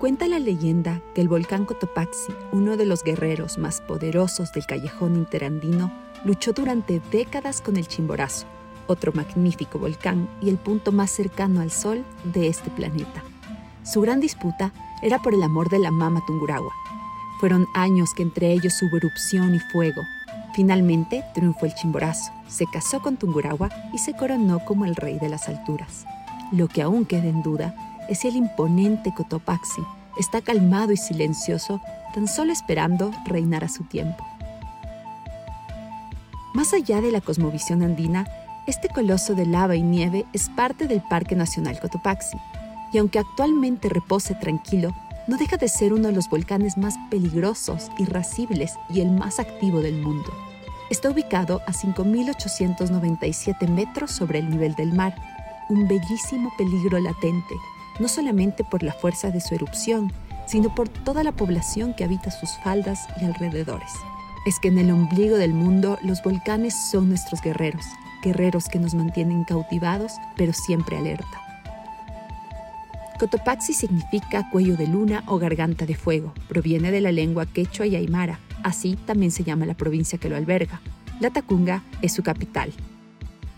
Cuenta la leyenda que el volcán Cotopaxi, uno de los guerreros más poderosos del callejón interandino, luchó durante décadas con el Chimborazo, otro magnífico volcán y el punto más cercano al Sol de este planeta. Su gran disputa era por el amor de la mama Tunguragua. Fueron años que entre ellos hubo erupción y fuego. Finalmente triunfó el Chimborazo, se casó con Tunguragua y se coronó como el rey de las alturas. Lo que aún queda en duda es el imponente Cotopaxi está calmado y silencioso, tan solo esperando reinar a su tiempo. Más allá de la cosmovisión andina, este coloso de lava y nieve es parte del Parque Nacional Cotopaxi, y aunque actualmente repose tranquilo, no deja de ser uno de los volcanes más peligrosos, irascibles y el más activo del mundo. Está ubicado a 5.897 metros sobre el nivel del mar, un bellísimo peligro latente no solamente por la fuerza de su erupción, sino por toda la población que habita sus faldas y alrededores. Es que en el ombligo del mundo los volcanes son nuestros guerreros, guerreros que nos mantienen cautivados, pero siempre alerta. Cotopaxi significa cuello de luna o garganta de fuego. Proviene de la lengua quechua y aymara. Así también se llama la provincia que lo alberga. La Tacunga es su capital,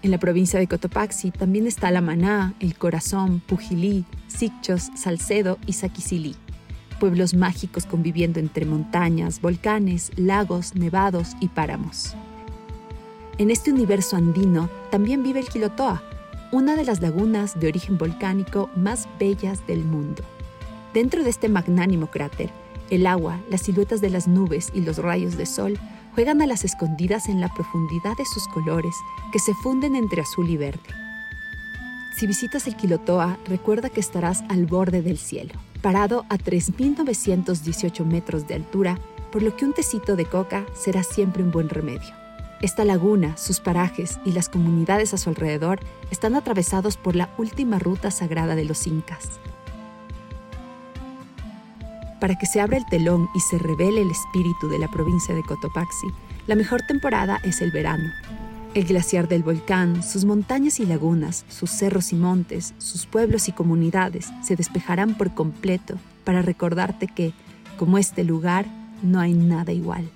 en la provincia de Cotopaxi también está La Maná, El Corazón, Pujilí, Sicchos, Salcedo y Saquicilí, pueblos mágicos conviviendo entre montañas, volcanes, lagos, nevados y páramos. En este universo andino también vive el Quilotoa, una de las lagunas de origen volcánico más bellas del mundo. Dentro de este magnánimo cráter, el agua, las siluetas de las nubes y los rayos de sol juegan a las escondidas en la profundidad de sus colores que se funden entre azul y verde. Si visitas el Quilotoa, recuerda que estarás al borde del cielo, parado a 3.918 metros de altura, por lo que un tecito de coca será siempre un buen remedio. Esta laguna, sus parajes y las comunidades a su alrededor están atravesados por la última ruta sagrada de los incas, para que se abra el telón y se revele el espíritu de la provincia de Cotopaxi, la mejor temporada es el verano. El glaciar del volcán, sus montañas y lagunas, sus cerros y montes, sus pueblos y comunidades se despejarán por completo para recordarte que, como este lugar, no hay nada igual.